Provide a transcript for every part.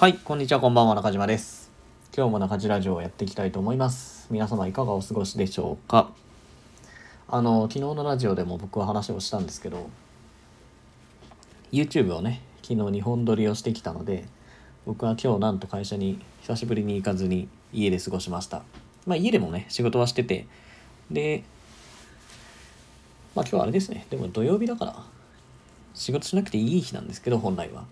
はい、こんにちは、こんばんは、中島です。今日も中島ラジオをやっていきたいと思います。皆様いかがお過ごしでしょうか？あの、昨日のラジオでも僕は話をしたんですけど、YouTube をね、昨日2本撮りをしてきたので、僕は今日なんと会社に久しぶりに行かずに家で過ごしました。まあ家でもね、仕事はしてて、で、まあ今日はあれですね、でも土曜日だから、仕事しなくていい日なんですけど、本来は。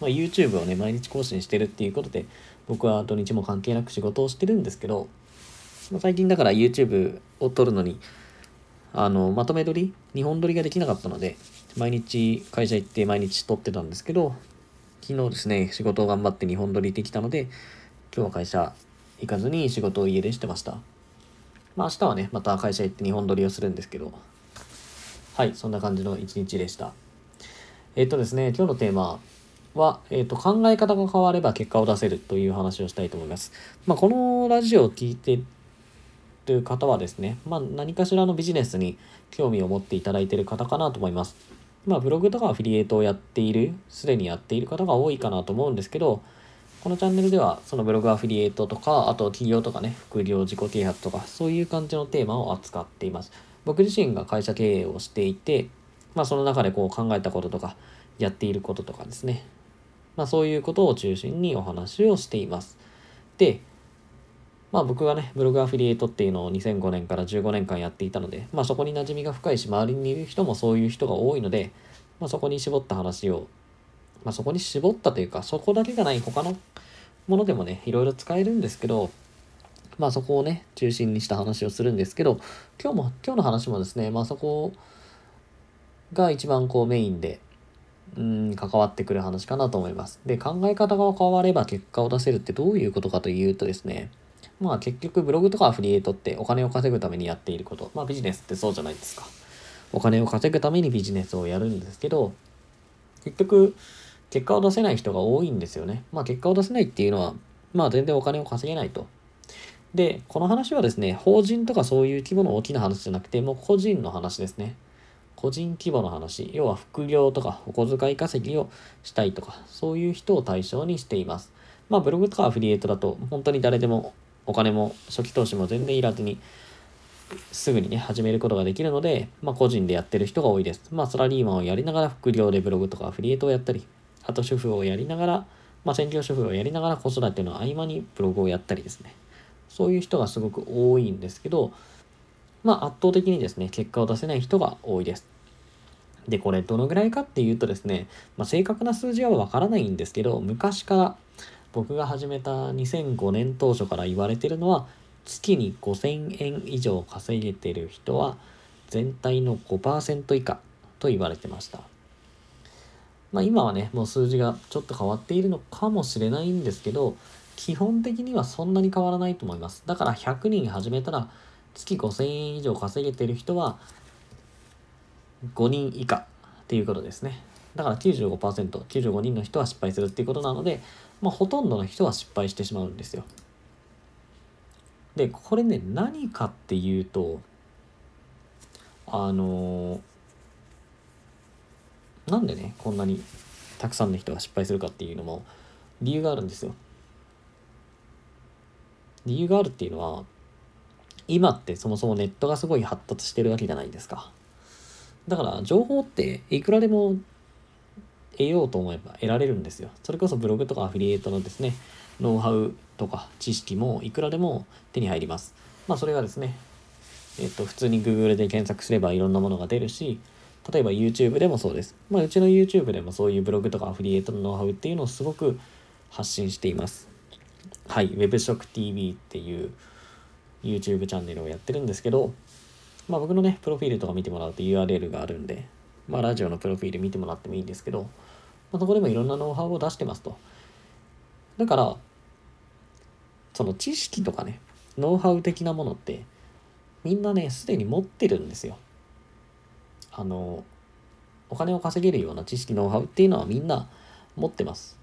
まあ、YouTube をね、毎日更新してるっていうことで、僕は土日も関係なく仕事をしてるんですけど、まあ、最近だから YouTube を撮るのに、あの、まとめ撮り、2本撮りができなかったので、毎日会社行って毎日撮ってたんですけど、昨日ですね、仕事を頑張って2本撮りできたので、今日は会社行かずに仕事を家でしてました。まあ明日はね、また会社行って2本撮りをするんですけど、はい、そんな感じの一日でした。えっ、とですね、今日のテーマは、えっ、と、考え方が変われば結果を出せるという話をしたいと思います。まあ、このラジオを聞いてる方はですね、まあ、何かしらのビジネスに興味を持っていただいている方かなと思います。まあ、ブログとかアフィリエイトをやっている、すでにやっている方が多いかなと思うんですけど、このチャンネルでは、そのブログアフィリエイトとか、あと企業とかね、副業、自己啓発とか、そういう感じのテーマを扱っています。僕自身が会社経営をしていて、まあ、その中でこう考えたこととか、やっていることとかですね。まあ、そういうことを中心にお話をしています。で、まあ僕がね、ブログアフィリエイトっていうのを2005年から15年間やっていたので、まあそこに馴染みが深いし、周りにいる人もそういう人が多いので、まあそこに絞った話を、まあそこに絞ったというか、そこだけがない他のものでもね、いろいろ使えるんですけど、まあそこをね、中心にした話をするんですけど、今日も、今日の話もですね、まあそこが一番こうメインで、うん、関わってくる話かなと思います。で、考え方が変われば結果を出せるってどういうことかというとですね、まあ結局ブログとかアフリエイトってお金を稼ぐためにやっていること、まあビジネスってそうじゃないですか。お金を稼ぐためにビジネスをやるんですけど、結局結果を出せない人が多いんですよね。まあ結果を出せないっていうのは、まあ全然お金を稼げないと。で、この話はですね、法人とかそういう規模の大きな話じゃなくて、もう個人の話ですね。個人規模の話、要は副業とかお小遣い稼ぎをしたいとか、そういう人を対象にしています。まあブログとかアフィリエイトだと、本当に誰でもお金も初期投資も全然いらずに、すぐにね、始めることができるので、まあ個人でやってる人が多いです。まあサラリーマンをやりながら副業でブログとかアフィリエイトをやったり、あと主婦をやりながら、まあ専業主婦をやりながら子育ての合間にブログをやったりですね。そういう人がすごく多いんですけど、まあ圧倒的にですね、結果を出せない人が多いです。で、これどのぐらいかっていうとですね、まあ、正確な数字はわからないんですけど、昔から僕が始めた2005年当初から言われてるのは、月に5000円以上稼げてる人は全体の5%以下と言われてました。まあ今はね、もう数字がちょっと変わっているのかもしれないんですけど、基本的にはそんなに変わらないと思います。だから100人始めたら月5000円以上稼げてる人は5人以下っていうことですね。だから95%、95人の人は失敗するっていうことなので、まあ、ほとんどの人は失敗してしまうんですよ。で、これね、何かっていうと、あのーなんでね、こんなにたくさんの人が失敗するかっていうのも理由があるんですよ。理由があるっていうのは、今ってそもそもネットがすごい発達してるわけじゃないですか。だから情報っていくらでも得ようと思えば得られるんですよ。それこそブログとかアフィリエイトのですね、ノウハウとか知識もいくらでも手に入ります。まあそれがですね、えっと普通に Google で検索すればいろんなものが出るし、例えば YouTube でもそうです。まあうちの YouTube でもそういうブログとかアフィリエイトのノウハウっていうのをすごく発信しています。はい、WebShockTV っていう YouTube チャンネルをやってるんですけど、まあ僕のね、プロフィールとか見てもらうと URL があるんで、まあラジオのプロフィール見てもらってもいいんですけど、まあ、そこでもいろんなノウハウを出してますと。だから、その知識とかね、ノウハウ的なものって、みんなね、すでに持ってるんですよ。あの、お金を稼げるような知識、ノウハウっていうのはみんな持ってます。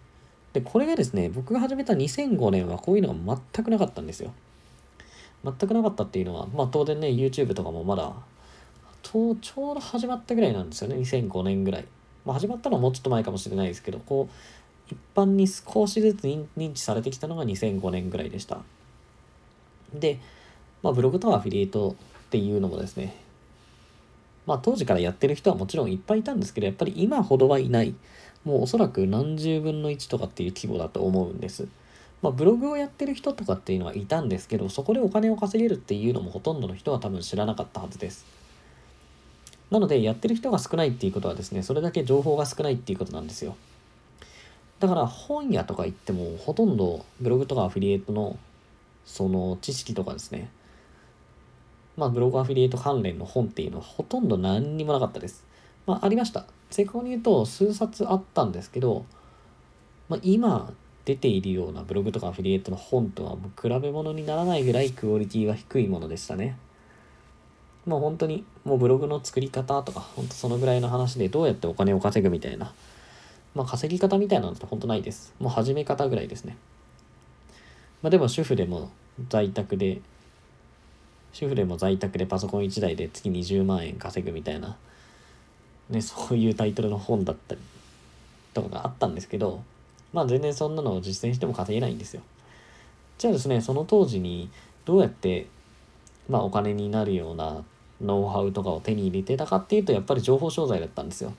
で、これがですね、僕が始めた2005年はこういうのが全くなかったんですよ。全くなかったっていうのは、まあ当然ね、YouTube とかもまだ、とちょうど始まったぐらいなんですよね、2005年ぐらい。まあ始まったのはもうちょっと前かもしれないですけど、こう、一般に少しずつ認知されてきたのが2005年ぐらいでした。で、まあ、ブログとアフィリエイトっていうのもですね、まあ、当時からやってる人はもちろんいっぱいいたんですけど、やっぱり今ほどはいない。もうおそらく何十分の1とかっていう規模だと思うんです。まあ、ブログをやってる人とかっていうのはいたんですけど、そこでお金を稼げるっていうのもほとんどの人は多分知らなかったはずです。なので、やってる人が少ないっていうことはですね、それだけ情報が少ないっていうことなんですよ。だから本屋とか行ってもほとんどブログとかアフィリエイトのその知識とかですね、まあブログアフィリエイト関連の本っていうのはほとんど何にもなかったです。まあありました。正確に言うと数冊あったんですけど、まあ今出ているようなブログとかアフィリエイトの本とはもう比べ物にならないぐらいクオリティが低いものでしたね。もう本当にもうブログの作り方とか、本当そのぐらいの話でどうやってお金を稼ぐみたいな、まあ稼ぎ方みたいなのって本当ないです。もう始め方ぐらいですね。まあでも主婦でも在宅で、主婦でも在宅でパソコン1台で月20万円稼ぐみたいな、ね、そういうタイトルの本だったりとかがあったんですけど、まあ全然そんなのを実践しても稼げないんですよ。じゃあですね、その当時にどうやって、まあお金になるようなノウハウとかを手に入れてたかっていうと、やっぱり情報商材だったんですよ。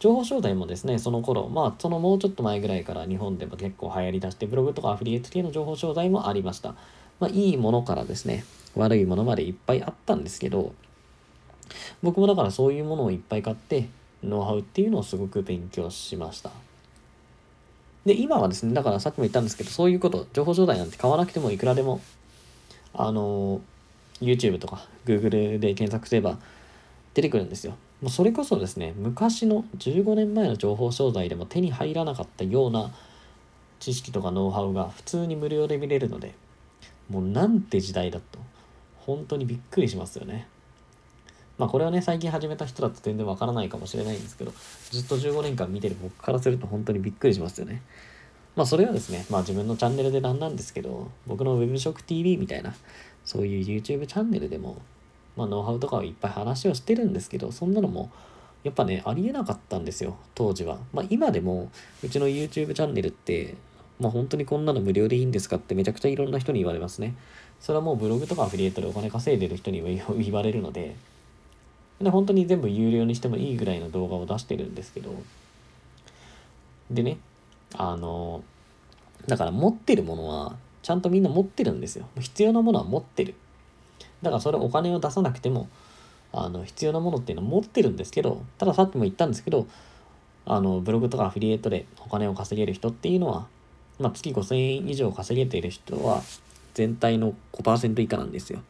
情報商材もですね、その頃、まあそのもうちょっと前ぐらいから日本でも結構流行りだして、ブログとかアフィリエイト系の情報商材もありました。まあいいものからですね、悪いものまでいっぱいあったんですけど、僕もだからそういうものをいっぱい買って、ノウハウっていうのをすごく勉強しました。で、今はですね、だからさっきも言ったんですけど、そういうこと、情報状態なんて買わなくてもいくらでも、あの、YouTube とか Google で検索すれば出てくるんですよ。もうそれこそですね、昔の15年前の情報商材でも手に入らなかったような知識とかノウハウが普通に無料で見れるので、もうなんて時代だと、本当にびっくりしますよね。まあこれはね、最近始めた人だと全然わからないかもしれないんですけど、ずっと15年間見てる僕からすると本当にびっくりしますよね。まあそれはですね、まあ自分のチャンネルでなんなんですけど、僕の Web 食 TV みたいな、そういう YouTube チャンネルでも、まあノウハウとかをいっぱい話をしてるんですけど、そんなのも、やっぱね、ありえなかったんですよ、当時は。まあ今でも、うちの YouTube チャンネルって、まあ本当にこんなの無料でいいんですかってめちゃくちゃいろんな人に言われますね。それはもうブログとかアフィリエイトでお金稼いでる人に言われるので、で、本当に全部有料にしてもいいぐらいの動画を出してるんですけど、でね、あの、だから持ってるものは、ちゃんとみんな持ってるんですよ。必要なものは持ってる。だからそれお金を出さなくても、あの、必要なものっていうのは持ってるんですけど、たださっきも言ったんですけど、あの、ブログとかアフィリエイトでお金を稼げる人っていうのは、まあ、月5000円以上稼げている人は、全体の5%以下なんですよ。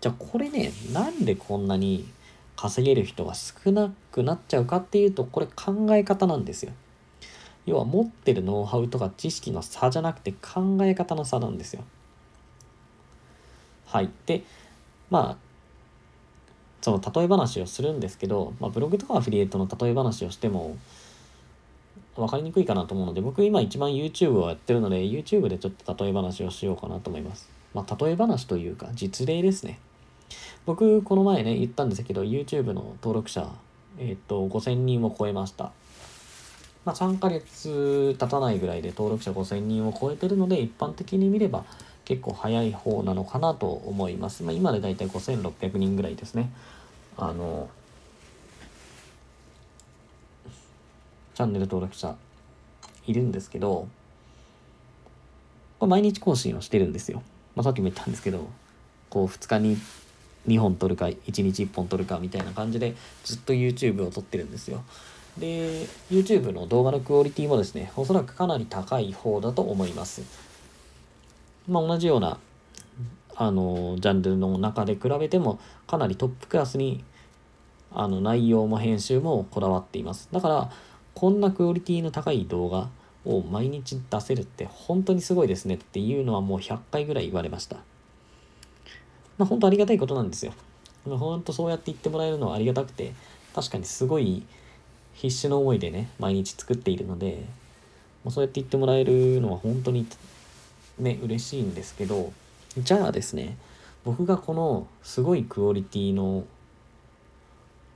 じゃあこれね、なんでこんなに稼げる人が少なくなっちゃうかっていうと、これ考え方なんですよ。要は持ってるノウハウとか知識の差じゃなくて考え方の差なんですよ。はい。で、まあ、その例え話をするんですけど、まあ、ブログとかアフィリエイトの例え話をしても分かりにくいかなと思うので、僕今一番 YouTube をやってるので、YouTube でちょっと例え話をしようかなと思います。まあ、例え話というか、実例ですね。僕、この前ね、言ったんですけど、YouTube の登録者、えっ、と、5000人を超えました。まあ、3ヶ月経たないぐらいで登録者5000人を超えてるので、一般的に見れば結構早い方なのかなと思います。まあ、今でだいたい5600人ぐらいですね。あの、チャンネル登録者いるんですけど、これ毎日更新をしてるんですよ。まあ、さっきも言ったんですけど、こう2日に2本撮るか1日1本撮るかみたいな感じでずっと YouTube を撮ってるんですよ。で、YouTube の動画のクオリティもですね、おそらくかなり高い方だと思います。まあ、同じような、あの、ジャンルの中で比べても、かなりトップクラスに、あの、内容も編集もこだわっています。だから、こんなクオリティの高い動画を毎日出せるって本当にすごいですねっていうのはもう100回ぐらい言われました。まあ、本当ありがたいことなんですよ。本当そうやって言ってもらえるのはありがたくて、確かにすごい必死の思いでね、毎日作っているので、まあ、そうやって言ってもらえるのは本当にね、嬉しいんですけど、じゃあですね、僕がこのすごいクオリティの、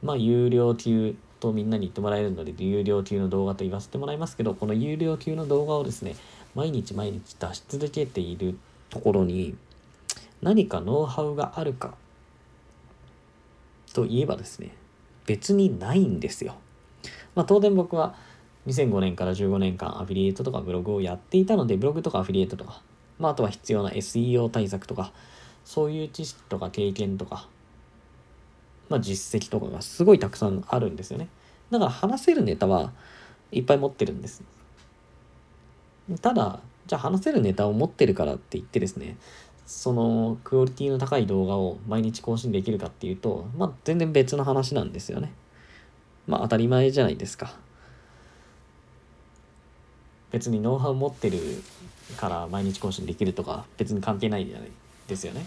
まあ、有料級とみんなに言ってもらえるので有料級の動画と言わせてもらいますけどこの有料級の動画をですね毎日毎日出し続けているところに何かノウハウがあるかといえばですね別にないんですよ。まあ、当然僕は2005年から15年間アフィリエイトとかブログをやっていたのでブログとかアフィリエイトとか、まあ、あとは必要な SEO 対策とかそういう知識とか経験とか、まあ、実績とかがすごいたくさんあるんですよね。だから話せるネタはいっぱい持ってるんです。ただ、じゃあ話せるネタを持ってるからって言ってですね、そのクオリティの高い動画を毎日更新できるかっていうと、まあ全然別の話なんですよね。まあ当たり前じゃないですか。別にノウハウ持ってるから毎日更新できるとか別に関係ないじゃないですよね。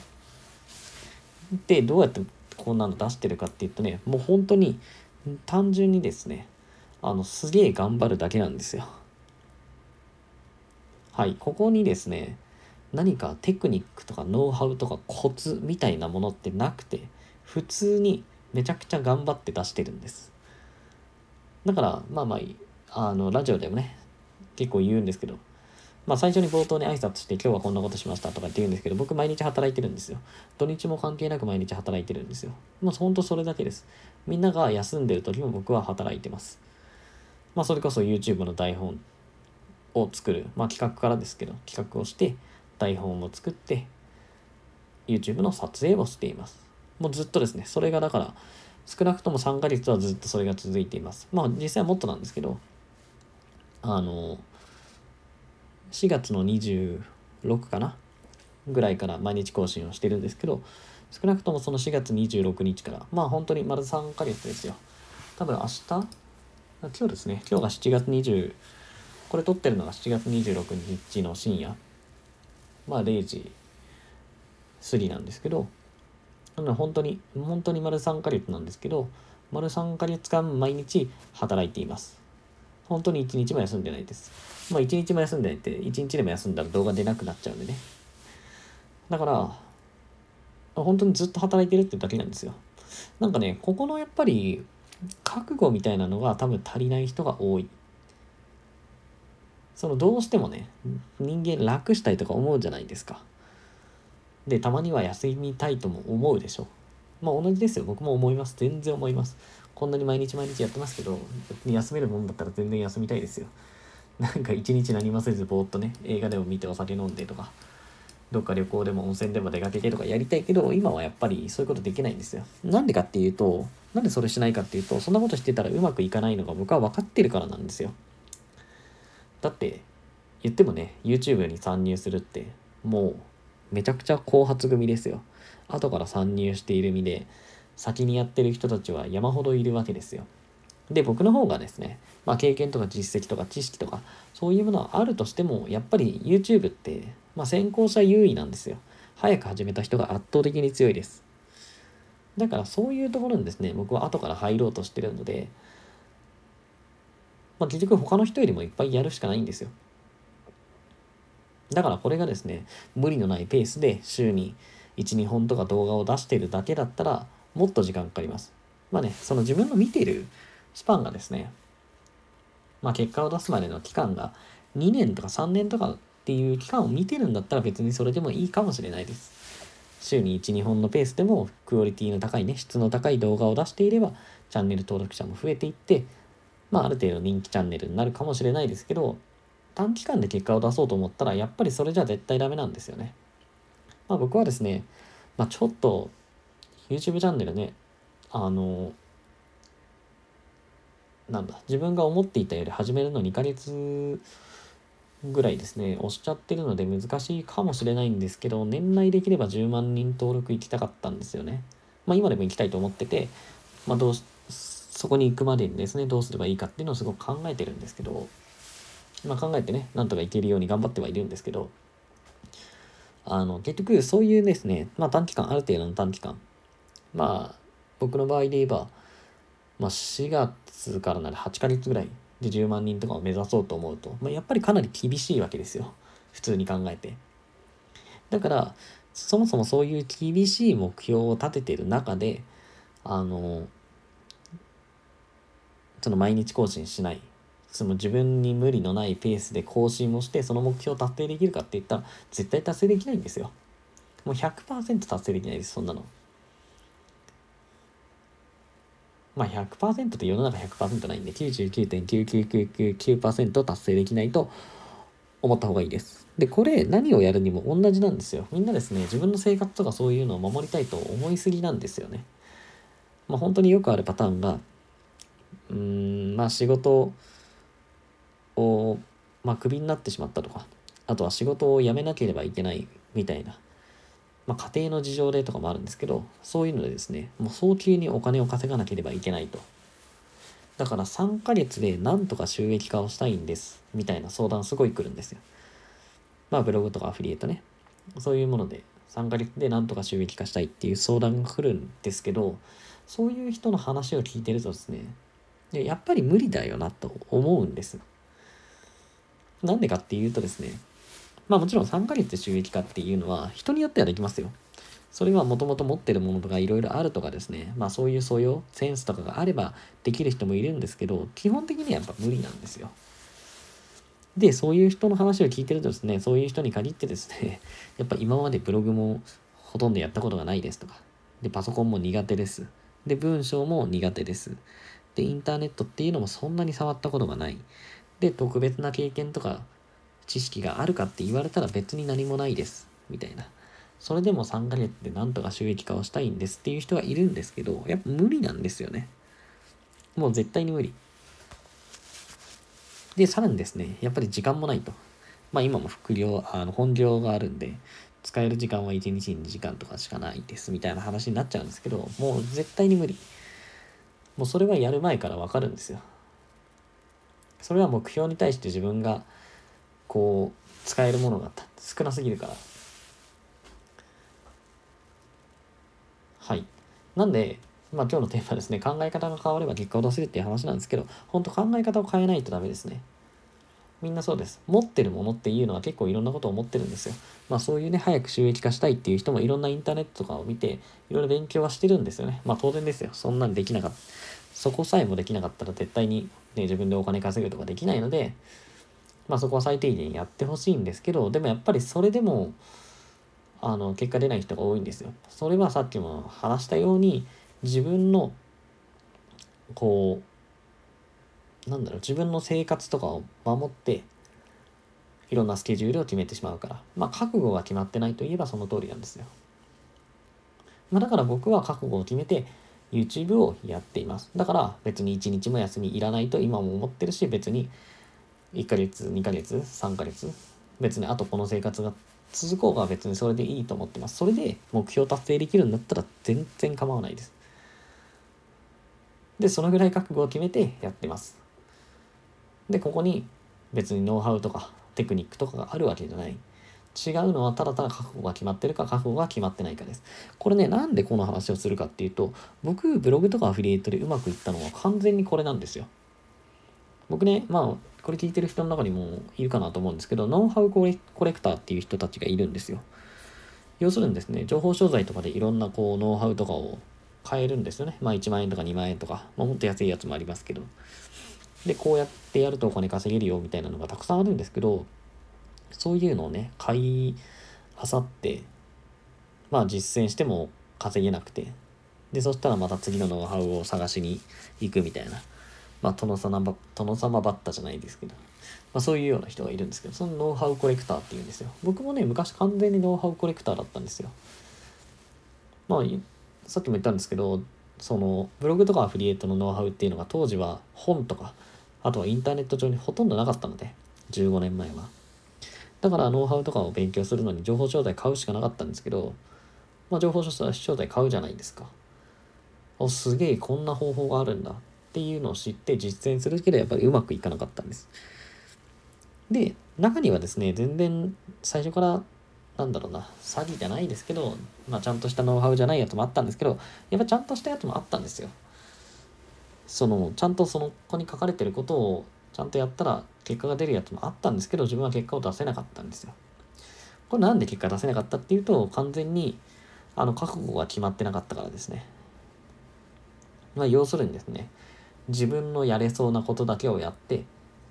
で、どうやってこんなの出してるかっていうとね、もう本当に単純にですね、あの、すげえ頑張るだけなんですよ。はい、ここにですね、何かテクニックとかノウハウとかコツみたいなものってなくて、普通にめちゃくちゃ頑張って出してるんです。だから、まあまあ、あの、ラジオでもね、結構言うんですけど、まあ最初に冒頭に挨拶して今日はこんなことしましたとかって言うんですけど、僕毎日働いてるんですよ。土日も関係なく毎日働いてるんですよ。もうほんとそれだけです。みんなが休んでる時も僕は働いてます。まあそれこそ YouTube の台本を作る、まあ企画からですけど、企画をして、台本を作って、YouTube の撮影をしています。もうずっとですね、それがだから、少なくとも3ヶ月はずっとそれが続いています。まあ実際はもっとなんですけど、あの、4月の26かな？ぐらいから毎日更新をしてるんですけど、少なくともその4月26日から、まあ本当に丸3ヶ月ですよ。多分明日？今日ですね、今日が7月20、これ撮ってるのが7月26日の深夜、まあ0時過ぎなんですけど、なので本当に、本当に丸3ヶ月なんですけど、丸3ヶ月間毎日働いています。本当に1日も休んでないです。まあ1日も休んでないって、1日でも休んだら動画出なくなっちゃうんでね。だから、本当にずっと働いてるってだけなんですよ。なんかね、ここのやっぱり、覚悟みたいなのが多分足りない人が多い。そのどうしてもね、人間楽したいとか思うじゃないですか。で、たまには休みたいとも思うでしょ。まあ同じですよ。僕も思います。全然思います。こんなに毎日毎日やってますけど、休めるもんだったら全然休みたいですよ。なんか一日何もせずぼーっとね、映画でも見てお酒飲んでとか、どっか旅行でも温泉でも出かけてとかやりたいけど、今はやっぱりそういうことできないんですよ。なんでかっていうと、なんでそれしないかっていうと、そんなことしてたらうまくいかないのが僕は分かってるからなんですよ。だって、言ってもね、YouTube に参入するって、もう、めちゃくちゃ後発組ですよ。後から参入している身で、先にやってる人たちは山ほどいるわけですよ。で、僕の方がですね、まあ経験とか実績とか知識とか、そういうものはあるとしても、やっぱり YouTube って、まあ先行者優位なんですよ。早く始めた人が圧倒的に強いです。だからそういうところにですね、僕は後から入ろうとしてるので、まあ結局他の人よりもいっぱいやるしかないんですよ。だからこれがですね、無理のないペースで週に1、2本とか動画を出してるだけだったら、もっと時間かかります。まあね、その自分の見ているスパンがですね、まあ結果を出すまでの期間が2年とか3年とかっていう期間を見てるんだったら別にそれでもいいかもしれないです。週に1、2本のペースでもクオリティの高いね、質の高い動画を出していれば、チャンネル登録者も増えていって、まあある程度人気チャンネルになるかもしれないですけど、短期間で結果を出そうと思ったら、やっぱりそれじゃ絶対ダメなんですよね。まあ僕はですね、まあちょっと YouTube チャンネルね、あの、なんだ、自分が思っていたより始めるの2ヶ月ぐらいですね、押しちゃってるので難しいかもしれないんですけど、年内できれば10万人登録行きたかったんですよね。まあ今でも行きたいと思ってて、まあどうし、そこに行くまでにですね、どうすればいいかっていうのをすごく考えてるんですけど、まあ考えてね、なんとか行けるように頑張ってはいるんですけど、あの、結局そういうですね、まあ短期間、ある程度の短期間、まあ、僕の場合で言えば、まあ、4月からなら8ヶ月ぐらいで10万人とかを目指そうと思うと、まあ、やっぱりかなり厳しいわけですよ。普通に考えて。だから、そもそもそういう厳しい目標を立ててる中で、あの、その毎日更新しない。その自分に無理のないペースで更新をしてその目標を達成できるかって言ったら絶対達成できないんですよ。もう100%達成できないですそんなの。まあ100%って世の中100%ないんで99.9999%達成できないと思った方がいいです。でこれ何をやるにも同じなんですよ。みんなですね自分の生活とかそういうのを守りたいと思いすぎなんですよね。まあ本当によくあるパターンがうんまあ仕事をまあクビになってしまったとかあとは仕事を辞めなければいけないみたいなまあ、家庭の事情でとかもあるんですけどそういうのでですねもう早急にお金を稼がなければいけないと。だから3ヶ月でなんとか収益化をしたいんですみたいな相談すごい来るんですよ。まあブログとかアフィリエイトね。そういうもので3ヶ月でなんとか収益化したいっていう相談が来るんですけどそういう人の話を聞いてるとですねやっぱり無理だよなと思うんですなんでかっていうとですねまあもちろん3ヶ月収益化っていうのは人によってはできますよ。それはもともと持ってるものとかいろいろあるとかですね、まあそういう素養、センスとかがあればできる人もいるんですけど、基本的にはやっぱ無理なんですよ。で、そういう人の話を聞いてるとですね、そういう人に限ってですね、やっぱ今までブログもほとんどやったことがないですとか、で、パソコンも苦手です。で、文章も苦手です。で、インターネットっていうのもそんなに触ったことがない。で、特別な経験とか知識があるかって言われたら別に何もないです。みたいな。それでも3ヶ月でなんとか収益化をしたいんですっていう人はいるんですけど、やっぱ無理なんですよね。もう絶対に無理。で、さらにですね、やっぱり時間もないと。まあ今も副業、あの本業があるんで、使える時間は1日に2時間とかしかないですみたいな話になっちゃうんですけど、もう絶対に無理。もうそれはやる前からわかるんですよ。それは目標に対して自分がこう使えるものが少なすぎるから。はい。なんでまあ今日のテーマですね考え方が変われば結果を出せるっていう話なんですけど本当考え方を変えないとダメですね。みんなそうです。持ってるものっていうのは結構いろんなことを思ってるんですよ。まあそういうね、早く収益化したいっていう人もいろんなインターネットとかを見て、いろいろ勉強はしてるんですよね。まあ当然ですよ。そんなんできなかった。そこさえもできなかったら絶対にね、自分でお金稼ぐとかできないので、まあそこは最低限やってほしいんですけど、でもやっぱりそれでも、あの、結果出ない人が多いんですよ。それはさっきも話したように、自分の、こう、なんだろう、自分の生活とかを守って、いろんなスケジュールを決めてしまうから。まあ覚悟が決まってないといえばその通りなんですよ。まあだから僕は覚悟を決めて、YouTube をやっています。だから別に1日も休みいらないと今も思ってるし、別に1ヶ月2ヶ月3ヶ月別にあとこの生活が続こうが別にそれでいいと思ってますそれで目標達成できるんだったら全然構わないですでそのぐらい覚悟を決めてやってますでここに別にノウハウとかテクニックとかがあるわけじゃない違うのはただただ覚悟が決まってるか覚悟が決まってないかです。これね、なんでこの話をするかっていうと、僕、ブログとかアフィリエイトでうまくいったのは完全にこれなんですよ。僕ね、まあ、これ聞いてる人の中にもいるかなと思うんですけど、ノウハウコレクターっていう人たちがいるんですよ。要するにですね、情報商材とかでいろんなこうノウハウとかを買えるんですよね。まあ1万円とか2万円とか、まあもっと安いやつもありますけど。で、こうやってやるとお金稼げるよみたいなのがたくさんあるんですけど、そういうのをね、買いあさって、まあ実践しても稼げなくて、で、そしたらまた次のノウハウを探しに行くみたいな。まあ、殿様、殿様バッタじゃないですけど、まあ、そういうような人がいるんですけど、そのノウハウコレクターっていうんですよ。僕もね、昔完全にノウハウコレクターだったんですよ。まあ、さっきも言ったんですけど、その、ブログとかアフリエイトのノウハウっていうのが当時は本とか、あとはインターネット上にほとんどなかったので、15年前は。だからノウハウとかを勉強するのに情報商材買うしかなかったんですけど、まあ、情報商材買うじゃないですか。お、すげえこんな方法があるんだっていうのを知って実践するけどやっぱりうまくいかなかったんです。で、中にはですね、全然最初からなんだろうな、詐欺じゃないですけど、まあちゃんとしたノウハウじゃないやつもあったんですけど、やっぱちゃんとしたやつもあったんですよ。その、ちゃんとその子に書かれてることをちゃんとやったら結果が出るやつもあったんですけど、自分は結果を出せなかったんですよ。これなんで結果出せなかったっていうと、完全にあの覚悟が決まってなかったからですね。まあ要するにですね、自分のやれそうなことだけをやって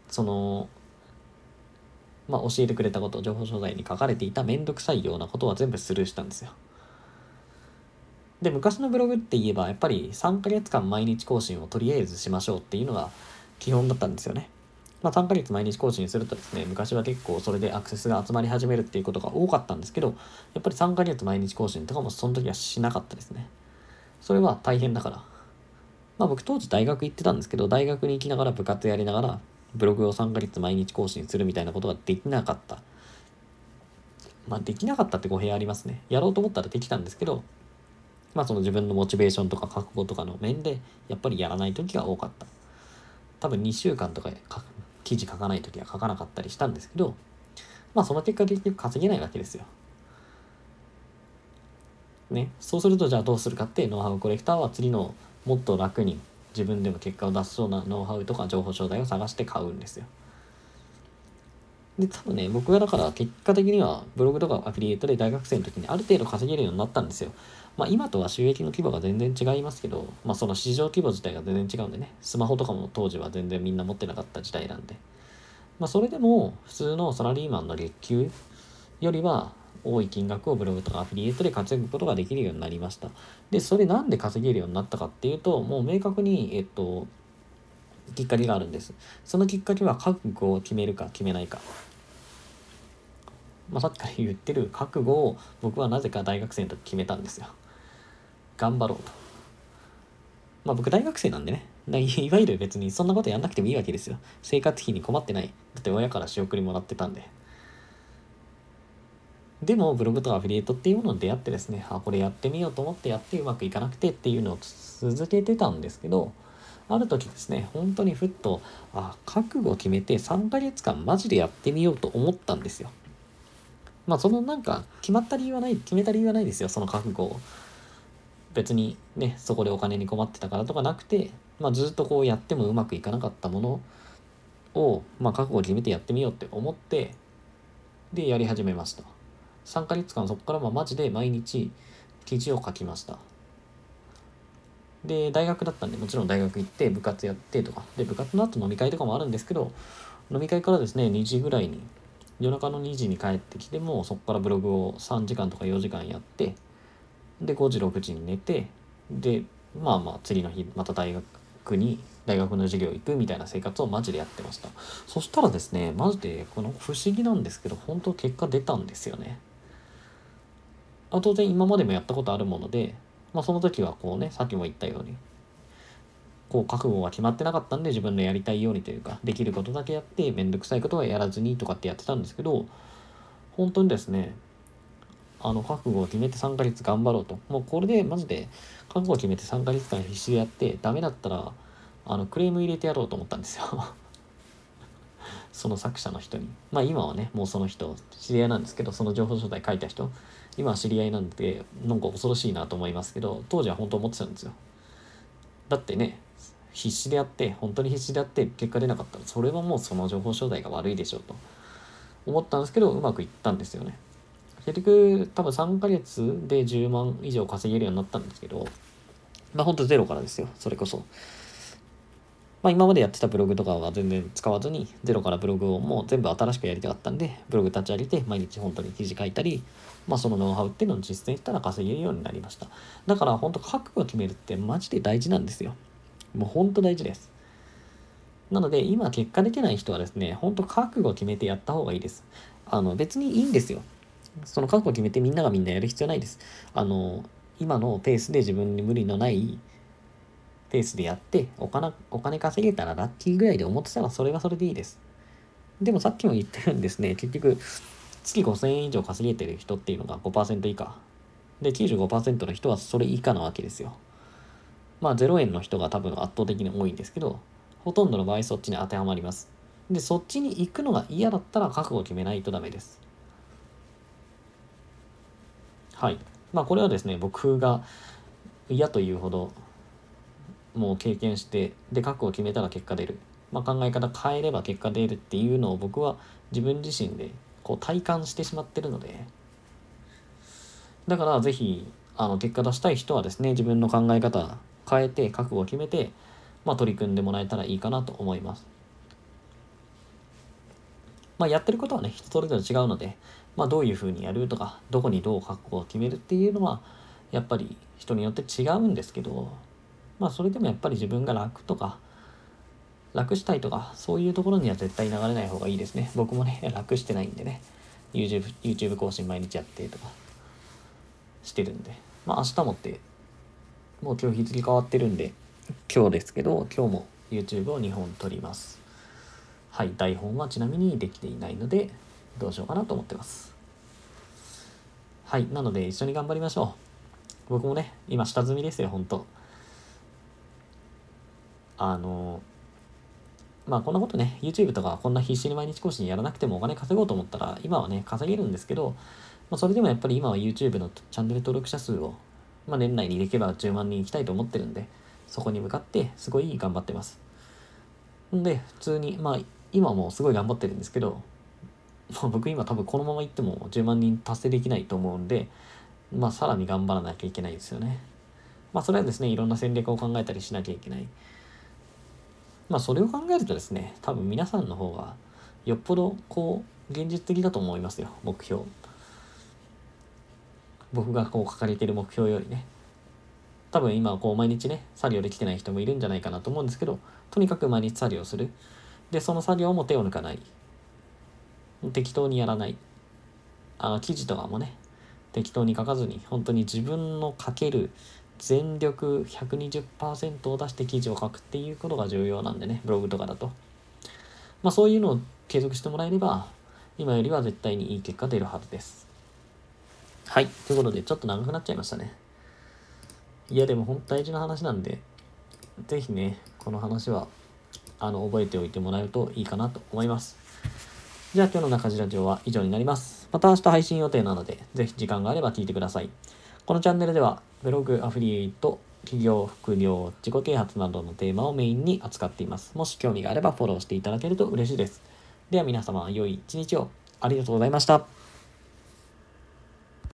そのまあ教えてくれたこと情報書材に書かれていた面倒くさいようなことは全部スルーしたんですよで昔のブログって言えばやっぱり3ヶ月間毎日更新をとりあえずしましょうっていうのが基本だったんですよねまあ、3ヶ月毎日更新するとですね、昔は結構それでアクセスが集まり始めるっていうことが多かったんですけど、やっぱり3ヶ月毎日更新とかもその時はしなかったですね。それは大変だから。まあ僕当時大学行ってたんですけど、大学に行きながら部活やりながら、ブログを3ヶ月毎日更新するみたいなことができなかった。まあできなかったって語弊ありますね。やろうと思ったらできたんですけど、まあその自分のモチベーションとか覚悟とかの面で、やっぱりやらない時が多かった。多分2週間とか記事書かない時は書かなかったりしたんですけど、まあその結果結局稼げないわけですよ。ね、そうするとじゃあどうするかってノウハウコレクターは次のもっと楽に自分でも結果を出すそうなノウハウとか情報商材を探して買うんですよ。で、多分ね、僕がだから結果的にはブログとかアフィリエイトで大学生の時にある程度稼げるようになったんですよ。まあ今とは収益の規模が全然違いますけど、まあその市場規模自体が全然違うんでね、スマホとかも当時は全然みんな持ってなかった時代なんで。まあそれでも普通のサラリーマンの月給よりは多い金額をブログとかアフィリエイトで稼ぐことができるようになりました。で、それなんで稼げるようになったかっていうと、もう明確に、えっと、きっかけがあるんです。そのきっかけは覚悟を決めるか決めないか。まあ、さっきから言ってる覚悟を僕はなぜか大学生の時決めたんですよ。頑張ろうと。まあ僕大学生なんでね。いわゆる別にそんなことやんなくてもいいわけですよ。生活費に困ってない。だって親から仕送りもらってたんで。でもブログとかアフィリエイトっていうものに出会ってですね、あ、これやってみようと思ってやってうまくいかなくてっていうのを続けてたんですけど、ある時ですね、本当にふっと、あ、覚悟を決めて3ヶ月間マジでやってみようと思ったんですよ。まあそのなんか決まった理由はない、決めた理由はないですよ、その覚悟を。別にね、そこでお金に困ってたからとかなくて、まあずっとこうやってもうまくいかなかったものを、まあ覚悟を決めてやってみようって思って、で、やり始めました。3ヶ月間そこからまあマジで毎日記事を書きました。で、大学だったんで、もちろん大学行って部活やってとか、で、部活の後飲み会とかもあるんですけど、飲み会からですね、2時ぐらいに夜中の2時に帰ってきてもそこからブログを3時間とか4時間やってで5時6時に寝てでまあまあ次の日また大学に大学の授業行くみたいな生活をマジでやってました。そしたらですねマジでこの不思議なんですけど本当結果出たんですよね。あ当然今までもやったことあるものでまあその時はこうねさっきも言ったようにこう覚悟が決まってなかったんで自分のやりたいようにというかできることだけやって面倒くさいことはやらずにとかってやってたんですけど本当にですねあの覚悟を決めて3ヶ月頑張ろうと。もうこれでマジで覚悟を決めて3ヶ月間必死でやってダメだったらあのクレーム入れてやろうと思ったんですよ。その作者の人に。まあ今はねもうその人知り合いなんですけどその情報書体書いた人。今は知り合いなんでなんか恐ろしいなと思いますけど当時は本当思ってたんですよ。だってね必死でやって本当に必死でやって結果出なかったらそれはもうその情報商材が悪いでしょうと。思ったんですけどうまくいったんですよね。結局多分3ヶ月で10万以上稼げるようになったんですけどまあほんとゼロからですよ。それこそ。まあ今までやってたブログとかは全然使わずにゼロからブログをもう全部新しくやりたかったんでブログ立ち上げて毎日本当に記事書いたりまあそのノウハウっていうのを実践したら稼げるようになりましただから本当覚悟を決めるってマジで大事なんですよもうほんと大事です。なので、今結果出てない人はですね、ほんと覚悟を決めてやった方がいいです。あの、別にいいんですよ。その覚悟を決めてみんながみんなやる必要ないです。あの、今のペースで自分に無理のないペースでやって、お金、お金稼げたらラッキーぐらいで思ってたらそれはそれでいいです。でもさっきも言ったようにですね、結局、月5000円以上稼げてる人っていうのが5%以下。で、95%の人はそれ以下なわけですよ。まあ0円の人が多分圧倒的に多いんですけど、ほとんどの場合そっちに当てはまります。で、そっちに行くのが嫌だったら覚悟を決めないとダメです。はい。まあこれはですね、僕が嫌というほどもう経験して、で、覚悟を決めたら結果出る。まあ、考え方変えれば結果出るっていうのを僕は自分自身でこう体感してしまってるので、だからぜひ、あの、結果出したい人はですね、自分の考え方変えて覚悟を決めてまあ、取り組んでもらえたらいいかなと思います。まあ、やってることはね、人それぞれ違うので、まあ、どういうふうにやるとか、どこにどう覚悟を決めるっていうのは、やっぱり人によって違うんですけど、まあ、それでもやっぱり自分が楽とか、楽したいとか、そういうところには絶対流れない方がいいですね。僕もね、楽してないんでね、YouTube, YouTube 更新毎日やってとか、してるんで。まあ、明日もって、もう今日日付変わってるんで、今日ですけど、今日も YouTube を2本撮ります。はい、台本はちなみにできていないので、どうしようかなと思ってます。はい、なので一緒に頑張りましょう。僕もね、今下積みですよ、ほんと。あの、まあこんなことね、YouTube とかこんな必死に毎日更新やらなくてもお金稼ごうと思ったら、今はね、稼げるんですけど、まあ、それでもやっぱり今は YouTube のチャンネル登録者数を、まあ、年内にできれば10万人いきたいと思ってるんで、そこに向かってすごい頑張ってます。んで、普通に、まあ今もすごい頑張ってるんですけど、まあ、僕今多分このままいっても10万人達成できないと思うんで、まあさらに頑張らなきゃいけないですよね。まあそれはですね、いろんな戦略を考えたりしなきゃいけない。まあそれを考えるとですね、多分皆さんの方がよっぽどこう現実的だと思いますよ、目標。僕がこう掲げている目標よりね。多分今こう毎日ね、作業できてない人もいるんじゃないかなと思うんですけど、とにかく毎日作業する。で、その作業も手を抜かない。適当にやらない。あの、記事とかもね、適当に書かずに、本当に自分の書ける全力120%を出して記事を書くっていうことが重要なんでね、ブログとかだと。まあそういうのを継続してもらえれば、今よりは絶対にいい結果出るはずです。はい。ということで、ちょっと長くなっちゃいましたね。いや、でも本当大事な話なんで、ぜひね、この話は、あの、覚えておいてもらうといいかなと思います。じゃあ今日の中地ラジオは以上になります。また明日配信予定なので、ぜひ時間があれば聞いてください。このチャンネルでは、ブログ、アフリエイト、企業、副業、自己啓発などのテーマをメインに扱っています。もし興味があればフォローしていただけると嬉しいです。では皆様、良い一日をありがとうございました。